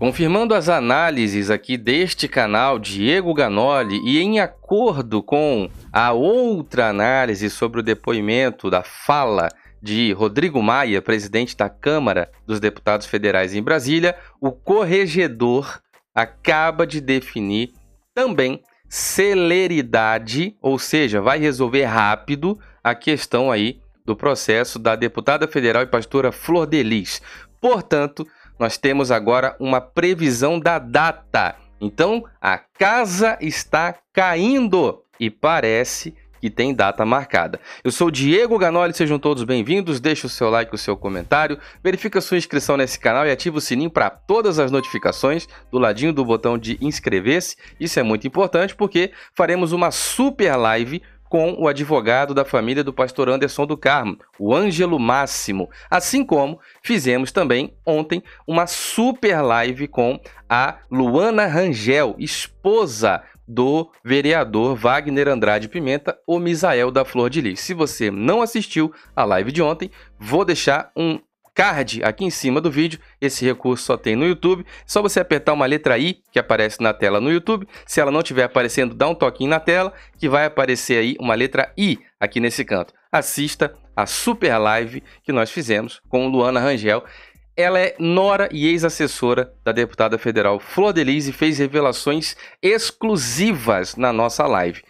Confirmando as análises aqui deste canal, Diego Ganoli, e em acordo com a outra análise sobre o depoimento da fala de Rodrigo Maia, presidente da Câmara dos Deputados Federais em Brasília, o corregedor acaba de definir também celeridade, ou seja, vai resolver rápido a questão aí do processo da deputada federal e pastora Flor Delis. Portanto, nós temos agora uma previsão da data. Então, a casa está caindo e parece que tem data marcada. Eu sou Diego Ganoli, sejam todos bem-vindos. Deixe o seu like, o seu comentário, verifica sua inscrição nesse canal e ativa o sininho para todas as notificações do ladinho do botão de inscrever-se. Isso é muito importante porque faremos uma super live com o advogado da família do pastor Anderson do Carmo, o Ângelo Máximo. Assim como fizemos também ontem uma super live com a Luana Rangel, esposa do vereador Wagner Andrade Pimenta, o Misael da Flor de Lis. Se você não assistiu a live de ontem, vou deixar um card aqui em cima do vídeo. Esse recurso só tem no YouTube. Só você apertar uma letra I que aparece na tela no YouTube. Se ela não estiver aparecendo, dá um toquinho na tela que vai aparecer aí uma letra I aqui nesse canto. Assista a super live que nós fizemos com Luana Rangel. Ela é nora e ex-assessora da deputada federal Flor Delise e fez revelações exclusivas na nossa live.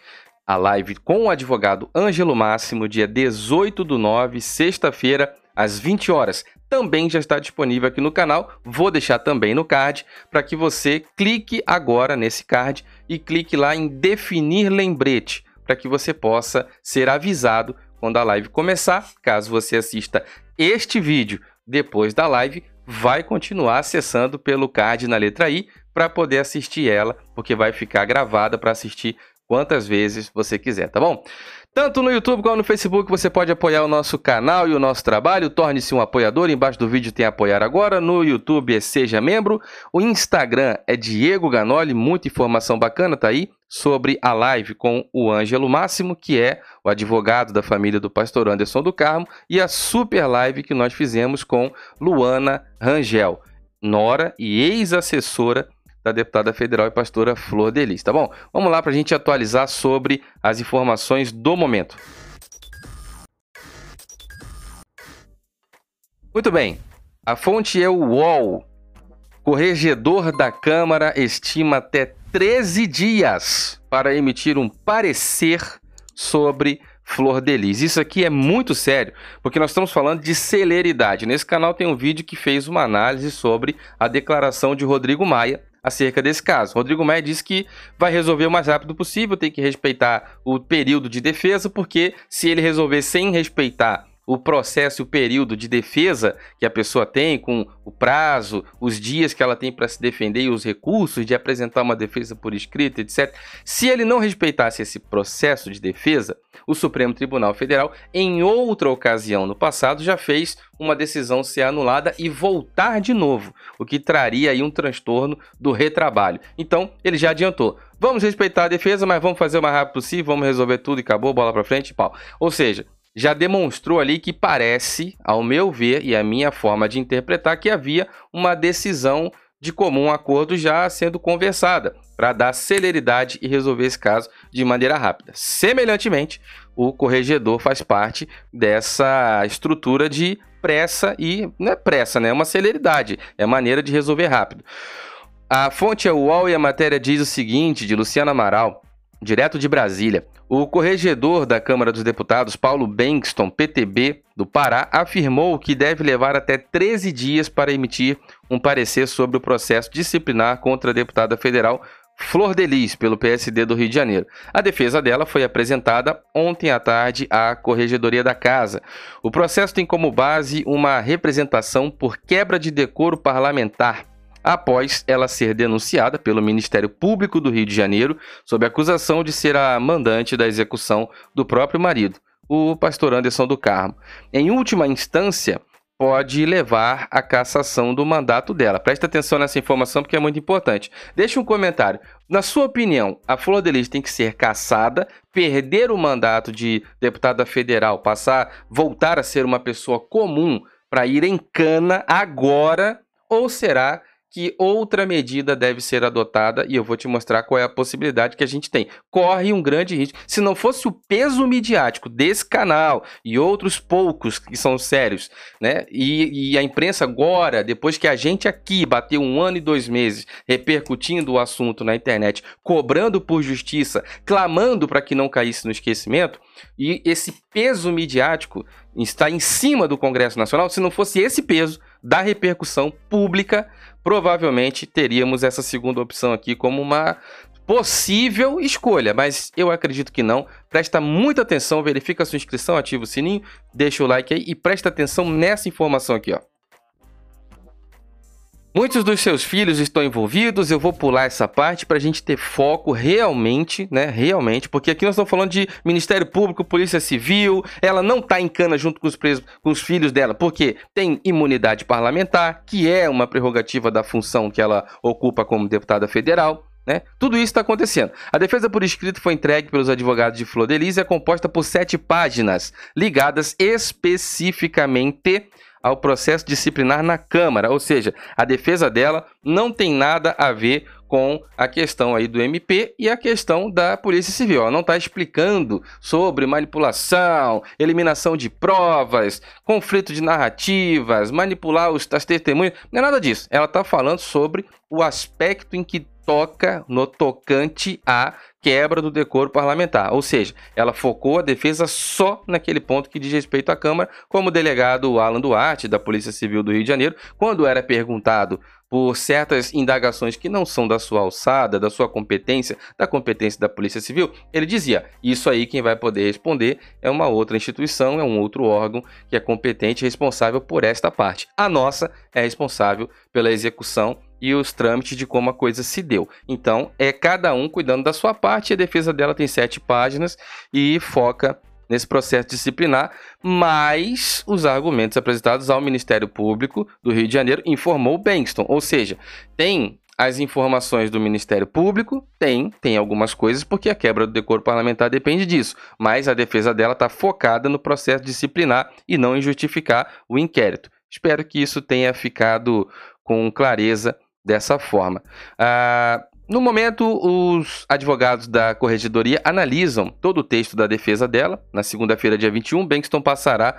A live com o advogado Ângelo Máximo, dia 18 do 9, sexta-feira, às 20 horas. Também já está disponível aqui no canal. Vou deixar também no card para que você clique agora nesse card e clique lá em definir lembrete para que você possa ser avisado quando a live começar. Caso você assista este vídeo depois da live, vai continuar acessando pelo card na letra I para poder assistir ela, porque vai ficar gravada para assistir quantas vezes você quiser, tá bom? Tanto no YouTube como no Facebook você pode apoiar o nosso canal e o nosso trabalho. Torne-se um apoiador. Embaixo do vídeo tem apoiar agora. No YouTube é Seja Membro. O Instagram é Diego Ganoli. Muita informação bacana tá aí sobre a live com o Ângelo Máximo, que é o advogado da família do pastor Anderson do Carmo, e a super live que nós fizemos com Luana Rangel, nora e ex-assessora da deputada federal e pastora Flor Delis, tá bom? Vamos lá para a gente atualizar sobre as informações do momento. Muito bem, a fonte é o UOL. Corregedor da Câmara estima até 13 dias para emitir um parecer sobre Flor Delis. Isso aqui é muito sério, porque nós estamos falando de celeridade. Nesse canal tem um vídeo que fez uma análise sobre a declaração de Rodrigo Maia, acerca desse caso. Rodrigo Maia disse que vai resolver o mais rápido possível, tem que respeitar o período de defesa, porque se ele resolver sem respeitar o processo e o período de defesa que a pessoa tem, com o prazo, os dias que ela tem para se defender e os recursos de apresentar uma defesa por escrito, etc. Se ele não respeitasse esse processo de defesa, o Supremo Tribunal Federal, em outra ocasião no passado, já fez uma decisão ser anulada e voltar de novo, o que traria aí um transtorno do retrabalho. Então, ele já adiantou. Vamos respeitar a defesa, mas vamos fazer o mais rápido possível, vamos resolver tudo e acabou, bola para frente e pau. Ou seja, já demonstrou ali que parece, ao meu ver e a minha forma de interpretar, que havia uma decisão de comum acordo já sendo conversada para dar celeridade e resolver esse caso de maneira rápida. Semelhantemente, o corregedor faz parte dessa estrutura de pressa e não é pressa, né? É uma celeridade, é maneira de resolver rápido. A fonte é UOL e a matéria diz o seguinte, de Luciano Amaral, direto de Brasília. O corregedor da Câmara dos Deputados, Paulo Bankston, PTB, do Pará, afirmou que deve levar até 13 dias para emitir um parecer sobre o processo disciplinar contra a deputada federal Flor Delis, pelo PSD do Rio de Janeiro. A defesa dela foi apresentada ontem à tarde à Corregedoria da Casa. O processo tem como base uma representação por quebra de decoro parlamentar após ela ser denunciada pelo Ministério Público do Rio de Janeiro sob acusação de ser a mandante da execução do próprio marido, o pastor Anderson do Carmo. Em última instância, pode levar à cassação do mandato dela. Preste atenção nessa informação porque é muito importante. Deixe um comentário. Na sua opinião, a Flor de Lis tem que ser cassada, perder o mandato de deputada federal, passar, voltar a ser uma pessoa comum para ir em cana agora, ou será que outra medida deve ser adotada e eu vou te mostrar qual é a possibilidade que a gente tem. Corre um grande risco. Se não fosse o peso midiático desse canal e outros poucos que são sérios, né? E, e a imprensa agora, depois que a gente aqui bateu um ano e dois meses repercutindo o assunto na internet, cobrando por justiça, clamando para que não caísse no esquecimento, e esse peso midiático está em cima do Congresso Nacional. Se não fosse esse peso da repercussão pública, provavelmente teríamos essa segunda opção aqui como uma possível escolha, mas eu acredito que não. Presta muita atenção, verifica sua inscrição, ativa o sininho, deixa o like aí e presta atenção nessa informação aqui, ó. Muitos dos seus filhos estão envolvidos, eu vou pular essa parte para a gente ter foco realmente, né? Realmente, porque aqui nós estamos falando de Ministério Público, Polícia Civil, ela não está em cana junto com os, presos, com os filhos dela, porque tem imunidade parlamentar, que é uma prerrogativa da função que ela ocupa como deputada federal. Né? Tudo isso está acontecendo. A defesa por escrito foi entregue pelos advogados de Flor Delis e é composta por sete páginas, ligadas especificamente ao processo disciplinar na Câmara, ou seja, a defesa dela não tem nada a ver com a questão aí do MP e a questão da Polícia Civil. Ela não está explicando sobre manipulação, eliminação de provas, conflito de narrativas, manipular os, as testemunhas, não é nada disso. Ela está falando sobre o aspecto em que toca no tocante a quebra do decoro parlamentar. Ou seja, ela focou a defesa só naquele ponto que diz respeito à Câmara, como o delegado Alan Duarte, da Polícia Civil do Rio de Janeiro, quando era perguntado por certas indagações que não são da sua alçada, da sua competência, da competência da Polícia Civil, ele dizia: Isso aí quem vai poder responder é uma outra instituição, é um outro órgão que é competente e responsável por esta parte. A nossa é responsável pela execução e os trâmites de como a coisa se deu. Então, é cada um cuidando da sua parte. A defesa dela tem sete páginas e foca nesse processo disciplinar, mas os argumentos apresentados ao Ministério Público do Rio de Janeiro informou Benston, ou seja, tem as informações do Ministério Público, tem, tem algumas coisas, porque a quebra do decoro parlamentar depende disso, mas a defesa dela está focada no processo disciplinar e não em justificar o inquérito. Espero que isso tenha ficado com clareza dessa forma. Ah, no momento, os advogados da corregedoria analisam todo o texto da defesa dela. Na segunda-feira, dia 21, Bankston passará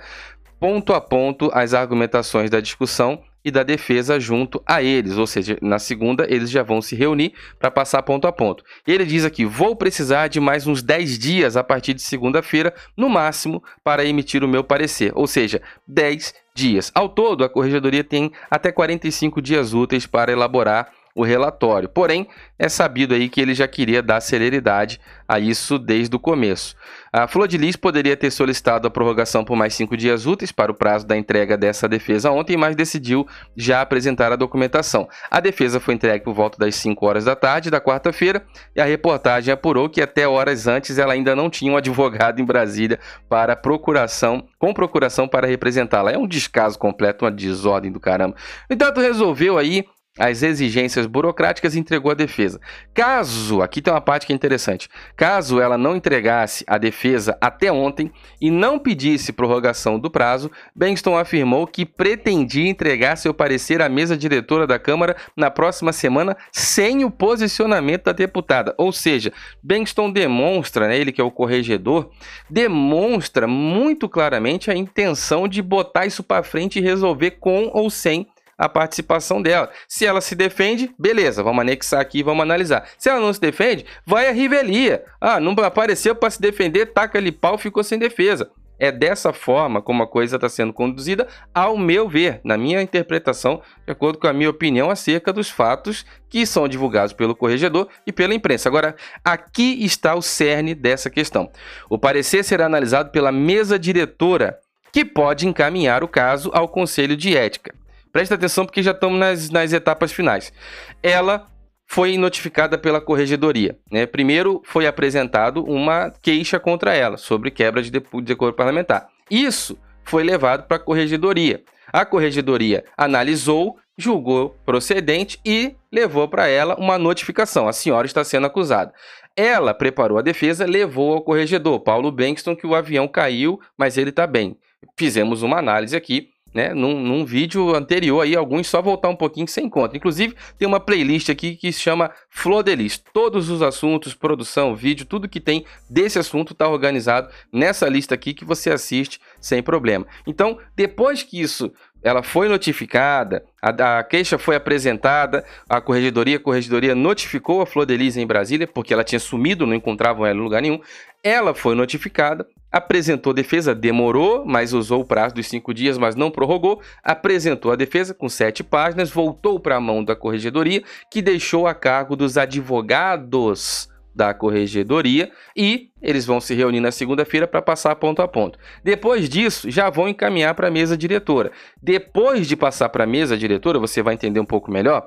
ponto a ponto as argumentações da discussão e da defesa junto a eles, ou seja, na segunda eles já vão se reunir para passar ponto a ponto. Ele diz aqui: vou precisar de mais uns 10 dias a partir de segunda-feira, no máximo, para emitir o meu parecer, ou seja, 10 dias. Ao todo, a corregedoria tem até 45 dias úteis para elaborar o relatório. Porém, é sabido aí que ele já queria dar celeridade a isso desde o começo. A Flor de Lis poderia ter solicitado a prorrogação por mais cinco dias úteis para o prazo da entrega dessa defesa ontem, mas decidiu já apresentar a documentação. A defesa foi entregue por volta das 5 horas da tarde da quarta-feira e a reportagem apurou que até horas antes ela ainda não tinha um advogado em Brasília para procuração, com procuração para representá-la. É um descaso completo, uma desordem do caramba. Entanto, resolveu aí as exigências burocráticas e entregou a defesa. Caso, aqui tem uma parte que é interessante, caso ela não entregasse a defesa até ontem e não pedisse prorrogação do prazo, Benston afirmou que pretendia entregar seu parecer à mesa diretora da Câmara na próxima semana sem o posicionamento da deputada. Ou seja, Benston demonstra, né, ele que é o corregedor, demonstra muito claramente a intenção de botar isso para frente e resolver com ou sem a participação dela. Se ela se defende, beleza, vamos anexar aqui e vamos analisar. Se ela não se defende, vai a rivelia. Ah, não apareceu para se defender, taca ali pau, ficou sem defesa. É dessa forma como a coisa está sendo conduzida, ao meu ver, na minha interpretação, de acordo com a minha opinião acerca dos fatos que são divulgados pelo corregedor e pela imprensa. Agora, aqui está o cerne dessa questão. O parecer será analisado pela mesa diretora, que pode encaminhar o caso ao Conselho de Ética. Presta atenção porque já estamos nas, nas etapas finais. Ela foi notificada pela corregedoria. Né? Primeiro foi apresentado uma queixa contra ela sobre quebra de decoro parlamentar. Isso foi levado para a corregedoria. A corregedoria analisou, julgou procedente e levou para ela uma notificação. A senhora está sendo acusada. Ela preparou a defesa, levou ao corregedor, Paulo Bankston, que o avião caiu, mas ele está bem. Fizemos uma análise aqui né, num, num, vídeo anterior aí, alguns só voltar um pouquinho sem conta. Inclusive, tem uma playlist aqui que se chama Flor de Lis. Todos os assuntos, produção, vídeo, tudo que tem desse assunto está organizado nessa lista aqui que você assiste sem problema. Então, depois que isso ela foi notificada, a, a, queixa foi apresentada à corregedoria, a corregedoria notificou a Flor de Lis em Brasília, porque ela tinha sumido, não encontravam ela em lugar nenhum. Ela foi notificada, apresentou defesa, demorou, mas usou o prazo dos cinco dias, mas não prorrogou, apresentou a defesa com sete páginas, voltou para a mão da corregedoria, que deixou a cargo dos advogados da corregedoria e eles vão se reunir na segunda-feira para passar ponto a ponto. Depois disso, já vão encaminhar para a mesa diretora. Depois de passar para a mesa diretora, você vai entender um pouco melhor.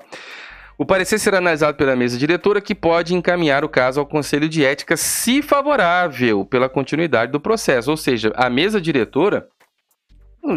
O parecer será analisado pela mesa diretora, que pode encaminhar o caso ao Conselho de Ética, se favorável pela continuidade do processo. Ou seja, a mesa diretora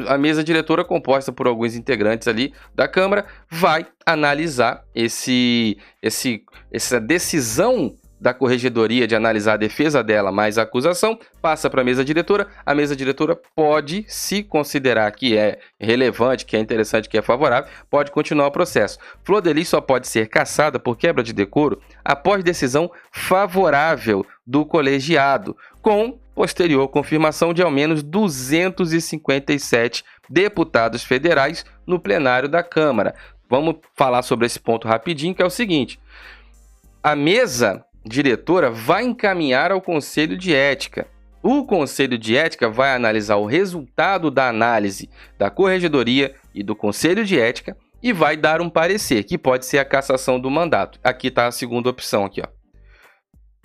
a mesa diretora, composta por alguns integrantes ali da Câmara, vai analisar esse, esse, essa decisão da corregedoria de analisar a defesa dela mais a acusação, passa para a mesa diretora. A mesa diretora pode, se considerar que é relevante, que é interessante, que é favorável, pode continuar o processo. Flor de Lis só pode ser cassada por quebra de decoro após decisão favorável do colegiado, com posterior confirmação de ao menos 257 deputados federais no plenário da Câmara. Vamos falar sobre esse ponto rapidinho, que é o seguinte: a mesa diretora vai encaminhar ao Conselho de Ética. O Conselho de Ética vai analisar o resultado da análise da Corregedoria e do Conselho de Ética e vai dar um parecer, que pode ser a cassação do mandato. Aqui está a segunda opção aqui, ó.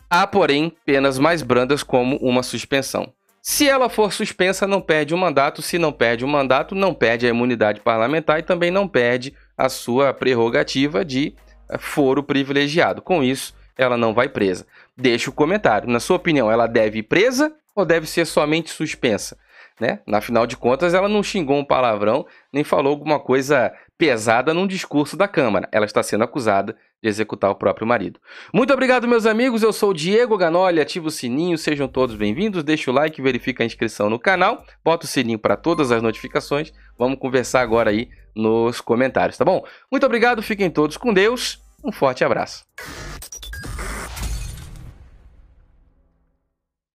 Há, porém, penas mais brandas como uma suspensão. Se ela for suspensa, não perde o mandato. Se não perde o mandato, não perde a imunidade parlamentar e também não perde a sua prerrogativa de eh, foro privilegiado. Com isso, ela não vai presa. Deixe o comentário. Na sua opinião, ela deve ir presa ou deve ser somente suspensa? Né? Na final de contas, ela não xingou um palavrão, nem falou alguma coisa pesada num discurso da Câmara. Ela está sendo acusada de executar o próprio marido. Muito obrigado, meus amigos. Eu sou o Diego Ganoli. Ativa o sininho, sejam todos bem-vindos. Deixa o like, verifica a inscrição no canal, bota o sininho para todas as notificações. Vamos conversar agora aí nos comentários, tá bom? Muito obrigado, fiquem todos com Deus. Um forte abraço.